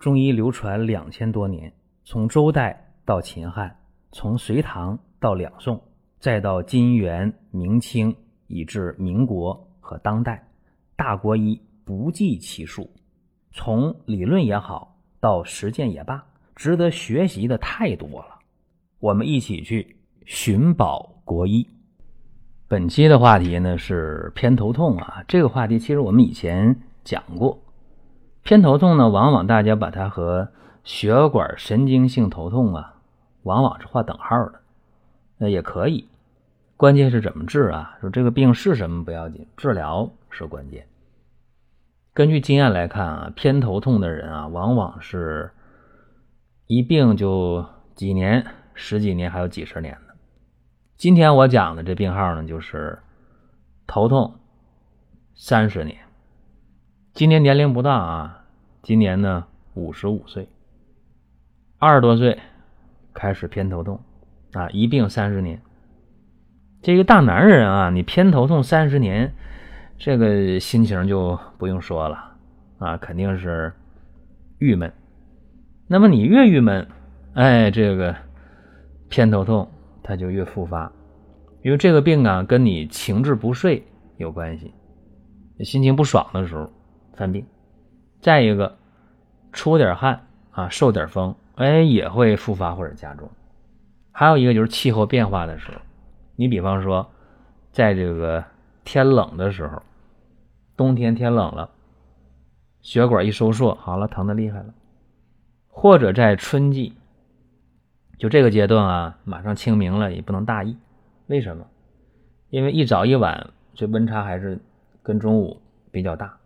中医流传两千多年，从周代到秦汉，从隋唐到两宋，再到金元明清，以至民国和当代，大国医不计其数。从理论也好，到实践也罢，值得学习的太多了。我们一起去寻宝国医。本期的话题呢是偏头痛啊，这个话题其实我们以前讲过。偏头痛呢，往往大家把它和血管神经性头痛啊，往往是划等号的。那也可以，关键是怎么治啊？说这个病是什么不要紧，治疗是关键。根据经验来看啊，偏头痛的人啊，往往是一病就几年、十几年，还有几十年的。今天我讲的这病号呢，就是头痛三十年。今年年龄不大啊，今年呢五十五岁，二十多岁开始偏头痛啊，一病三十年。这个大男人啊，你偏头痛三十年，这个心情就不用说了啊，肯定是郁闷。那么你越郁闷，哎，这个偏头痛它就越复发，因为这个病啊跟你情志不睡有关系，心情不爽的时候。犯病，再一个，出点汗啊，受点风，哎，也会复发或者加重。还有一个就是气候变化的时候，你比方说，在这个天冷的时候，冬天天冷了，血管一收缩，好了，疼的厉害了。或者在春季，就这个阶段啊，马上清明了，也不能大意。为什么？因为一早一晚这温差还是跟中午比较大。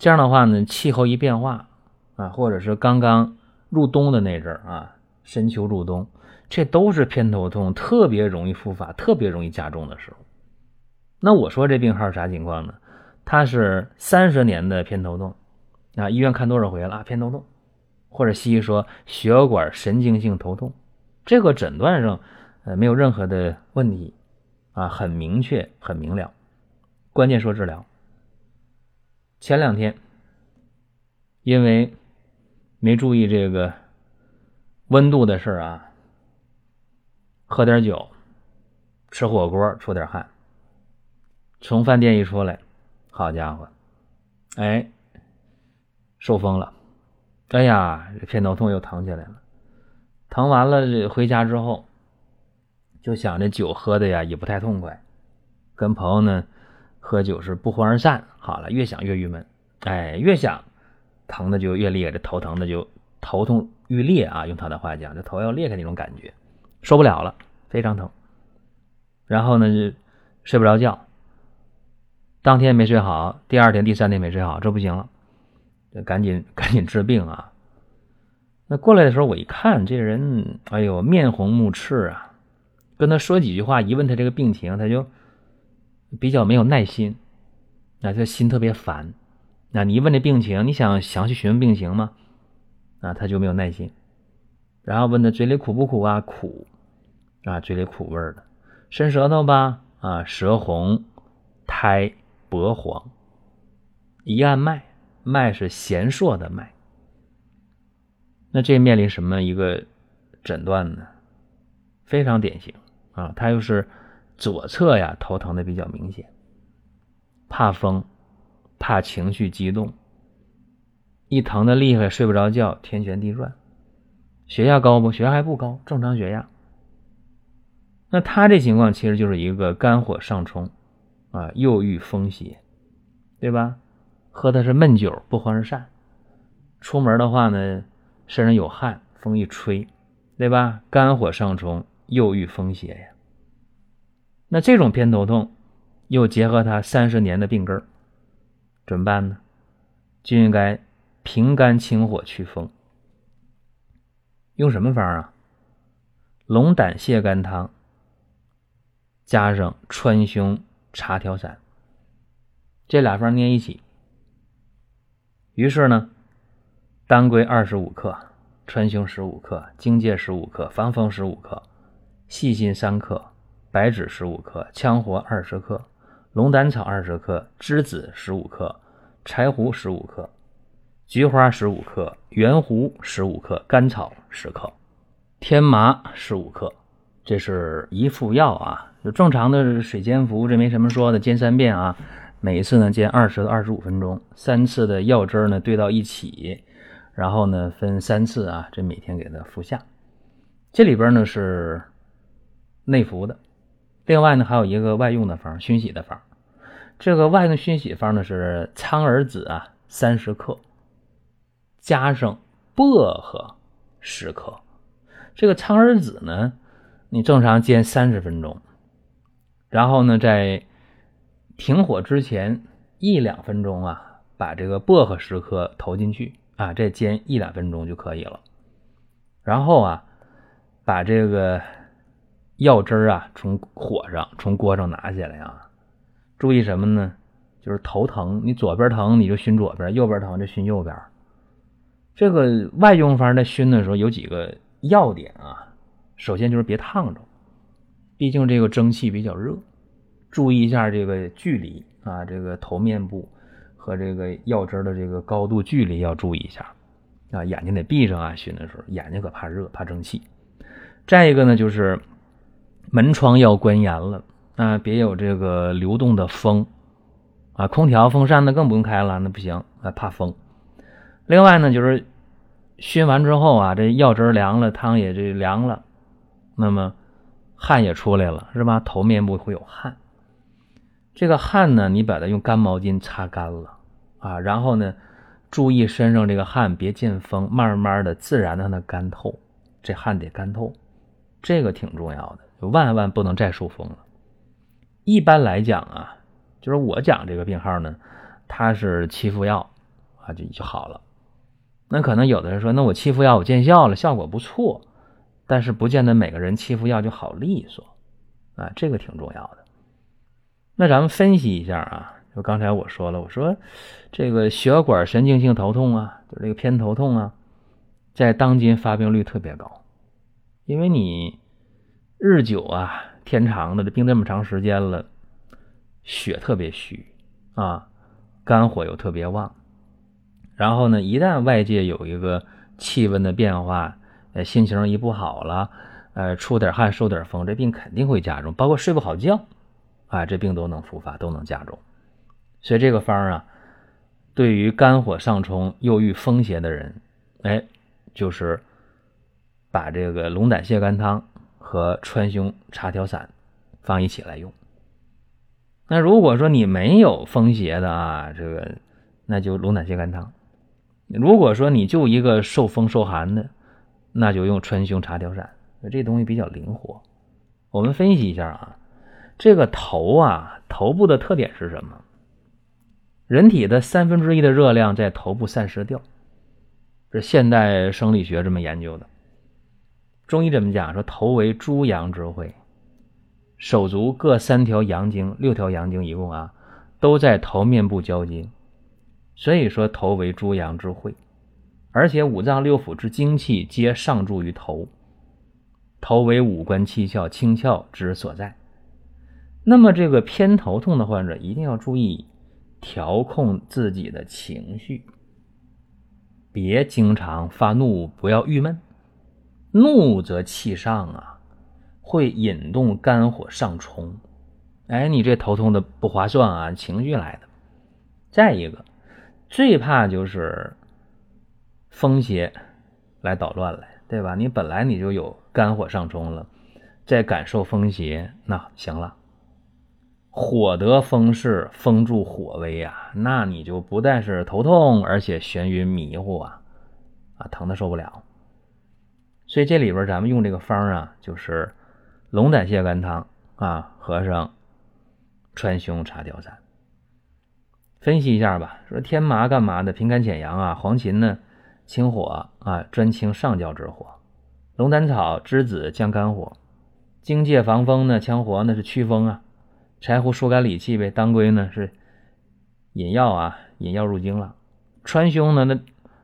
这样的话呢，气候一变化啊，或者是刚刚入冬的那阵儿啊，深秋入冬，这都是偏头痛特别容易复发、特别容易加重的时候。那我说这病号啥情况呢？他是三十年的偏头痛啊，医院看多少回了？偏头痛，或者西医说血管神经性头痛，这个诊断上呃没有任何的问题啊，很明确、很明了。关键说治疗。前两天，因为没注意这个温度的事儿啊，喝点酒，吃火锅出点汗，从饭店一出来，好家伙，哎，受风了，哎呀，这偏头痛又疼起来了，疼完了这回家之后，就想着酒喝的呀也不太痛快，跟朋友呢。喝酒是不欢而散，好了，越想越郁闷，哎，越想疼的就越厉害，这头疼的就头痛欲裂啊，用他的话讲，这头要裂开那种感觉，受不了了，非常疼。然后呢，就睡不着觉，当天没睡好，第二天、第三天没睡好，这不行了，这赶紧赶紧治病啊。那过来的时候，我一看这人，哎呦，面红目赤啊，跟他说几句话，一问他这个病情，他就。比较没有耐心，啊，他心特别烦，那你一问这病情，你想详细询问病情吗？啊，他就没有耐心。然后问他嘴里苦不苦啊？苦，啊，嘴里苦味儿的，伸舌头吧？啊，舌红，苔薄黄。一按脉，脉是弦硕的脉。那这面临什么一个诊断呢？非常典型啊，他又是。左侧呀，头疼的比较明显，怕风，怕情绪激动，一疼的厉害，睡不着觉，天旋地转，血压高不？血压还不高，正常血压。那他这情况其实就是一个肝火上冲啊，又遇风邪，对吧？喝的是闷酒，不欢而散，出门的话呢，身上有汗，风一吹，对吧？肝火上冲，又遇风邪呀。那这种偏头痛，又结合他三十年的病根怎么办呢？就应该平肝清火祛风。用什么方啊？龙胆泻肝汤加上川芎茶调散，这俩方捏一起。于是呢，当归二十五克，川芎十五克，荆芥十五克，防风十五克，细辛三克。白芷十五克，羌活二十克，龙胆草二十克，栀子十五克，柴胡十五克，菊花十五克，圆胡十五克，甘草十克，天麻十五克。这是一副药啊，就正常的水煎服，这没什么说的，煎三遍啊，每一次呢煎二十到二十五分钟，三次的药汁呢兑到一起，然后呢分三次啊，这每天给它服下。这里边呢是内服的，另外呢还有一个外用的方，熏洗的方。这个外用熏洗方呢是苍耳子啊三十克，加上薄荷十克。这个苍耳子呢。你正常煎三十分钟，然后呢，在停火之前一两分钟啊，把这个薄荷十克投进去啊，再煎一两分钟就可以了。然后啊，把这个药汁儿啊从火上从锅上拿下来啊，注意什么呢？就是头疼，你左边疼你就熏左边，右边疼就熏右边。这个外用方在熏的时候有几个要点啊。首先就是别烫着，毕竟这个蒸汽比较热，注意一下这个距离啊，这个头面部和这个药汁的这个高度距离要注意一下啊，眼睛得闭上啊，熏的时候眼睛可怕热，怕蒸汽。再一个呢，就是门窗要关严了啊，别有这个流动的风啊，空调、风扇那更不用开了，那不行啊，怕风。另外呢，就是熏完之后啊，这药汁凉了，汤也这凉了。那么汗也出来了，是吧？头面部会有汗，这个汗呢，你把它用干毛巾擦干了啊，然后呢，注意身上这个汗别见风，慢慢的、自然的让它干透，这汗得干透，这个挺重要的，就万万不能再受风了。一般来讲啊，就是我讲这个病号呢，它是七副药啊就就好了。那可能有的人说，那我七副药我见效了，效果不错。但是不见得每个人七副药就好利索，啊，这个挺重要的。那咱们分析一下啊，就刚才我说了，我说这个血管神经性头痛啊，就这个偏头痛啊，在当今发病率特别高，因为你日久啊，天长的这病这么长时间了，血特别虚啊，肝火又特别旺，然后呢，一旦外界有一个气温的变化。呃，心情一不好了，呃，出点汗，受点风，这病肯定会加重，包括睡不好觉，啊，这病都能复发，都能加重。所以这个方啊，对于肝火上冲、又遇风邪的人，哎，就是把这个龙胆泻肝汤和川芎茶调散放一起来用。那如果说你没有风邪的啊，这个那就龙胆泻肝汤。如果说你就一个受风受寒的，那就用川芎茶调散，这东西比较灵活。我们分析一下啊，这个头啊，头部的特点是什么？人体的三分之一的热量在头部散失掉，是现代生理学这么研究的。中医这么讲？说头为诸阳之会，手足各三条阳经，六条阳经一共啊，都在头面部交接，所以说头为诸阳之会。而且五脏六腑之精气皆上注于头，头为五官七窍清窍之所在。那么这个偏头痛的患者一定要注意调控自己的情绪，别经常发怒，不要郁闷。怒则气上啊，会引动肝火上冲。哎，你这头痛的不划算啊，情绪来的。再一个，最怕就是。风邪来捣乱了，对吧？你本来你就有肝火上冲了，再感受风邪，那行了。火得风势，风助火威啊，那你就不但是头痛，而且眩晕迷糊啊，啊，疼的受不了。所以这里边咱们用这个方啊，就是龙胆泻肝汤啊，和上川芎茶调散。分析一下吧，说天麻干嘛的？平肝潜阳啊，黄芩呢？清火啊，专清上焦之火；龙胆草、栀子降肝火；荆芥防风呢，羌活呢是祛风啊；柴胡疏肝理气呗；当归呢是引药啊，引药入经了；川芎呢，那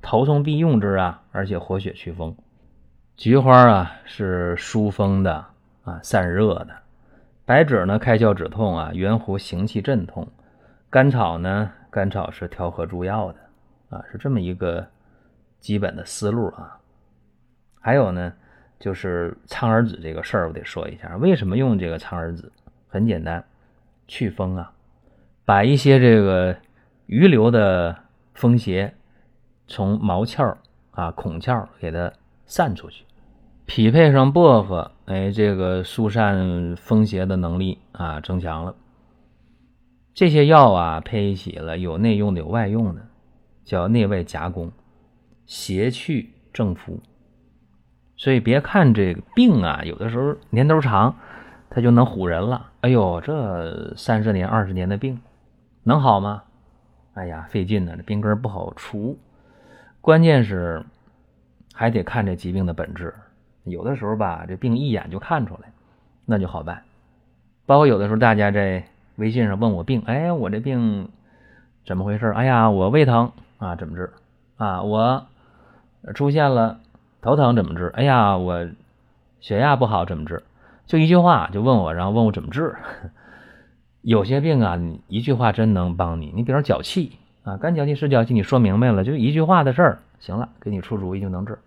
头痛必用之啊，而且活血祛风；菊花啊是疏风的啊，散热的；白芷呢开窍止痛啊，圆胡行气镇痛；甘草呢，甘草是调和诸药的。啊，是这么一个基本的思路啊。还有呢，就是苍耳子这个事儿，我得说一下，为什么用这个苍耳子？很简单，祛风啊，把一些这个余留的风邪从毛窍啊、孔窍给它散出去，匹配上薄荷，哎，这个疏散风邪的能力啊增强了。这些药啊配一起了，有内用的，有外用的，叫内外夹攻，邪去正服。所以别看这个病啊，有的时候年头长，它就能唬人了。哎呦，这三十年、二十年的病，能好吗？哎呀，费劲呢，这病根不好除。关键是还得看这疾病的本质。有的时候吧，这病一眼就看出来，那就好办。包括有的时候大家在。微信上问我病，哎，我这病怎么回事？哎呀，我胃疼啊，怎么治？啊，我出现了头疼，怎么治？哎呀，我血压不好，怎么治？就一句话就问我，然后问我怎么治。有些病啊，你一句话真能帮你。你比如脚气啊，干脚气湿脚气，你说明白了，就一句话的事儿，行了，给你出主意就能治。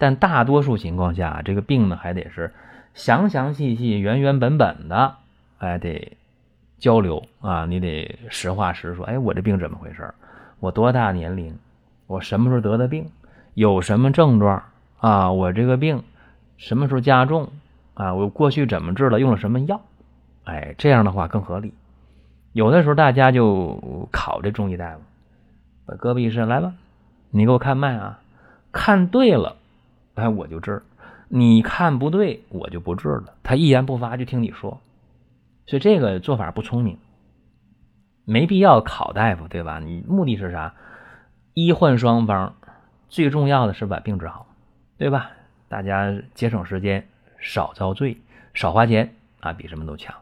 但大多数情况下，这个病呢，还得是详详细细、原原本本的，哎，得。交流啊，你得实话实说。哎，我这病怎么回事？我多大年龄？我什么时候得的病？有什么症状啊？我这个病什么时候加重啊？我过去怎么治了？用了什么药？哎，这样的话更合理。有的时候大家就考这中医大夫，把胳膊一伸，来吧，你给我看脉啊，看对了，哎，我就治；你看不对，我就不治了。他一言不发，就听你说。所以这个做法不聪明，没必要考大夫，对吧？你目的是啥？医患双方最重要的是把病治好，对吧？大家节省时间，少遭罪，少花钱啊，比什么都强。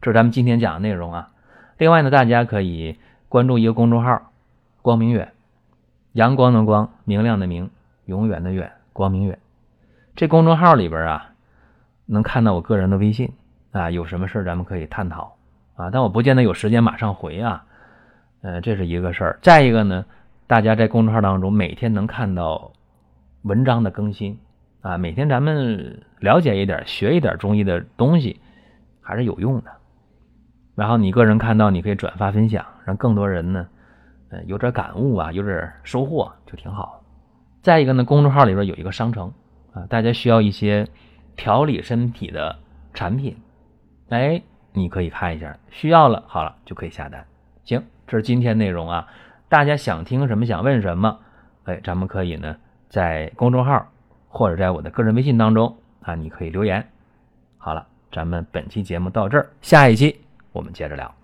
这是咱们今天讲的内容啊。另外呢，大家可以关注一个公众号“光明远”，阳光的光，明亮的明，永远的远，光明远。这公众号里边啊，能看到我个人的微信。啊，有什么事咱们可以探讨啊，但我不见得有时间马上回啊，呃，这是一个事儿。再一个呢，大家在公众号当中每天能看到文章的更新啊，每天咱们了解一点、学一点中医的东西还是有用的。然后你个人看到，你可以转发分享，让更多人呢，呃，有点感悟啊，有点收获就挺好。再一个呢，公众号里边有一个商城啊，大家需要一些调理身体的产品。哎，你可以看一下，需要了，好了就可以下单。行，这是今天内容啊。大家想听什么，想问什么，哎，咱们可以呢在公众号或者在我的个人微信当中啊，你可以留言。好了，咱们本期节目到这儿，下一期我们接着聊。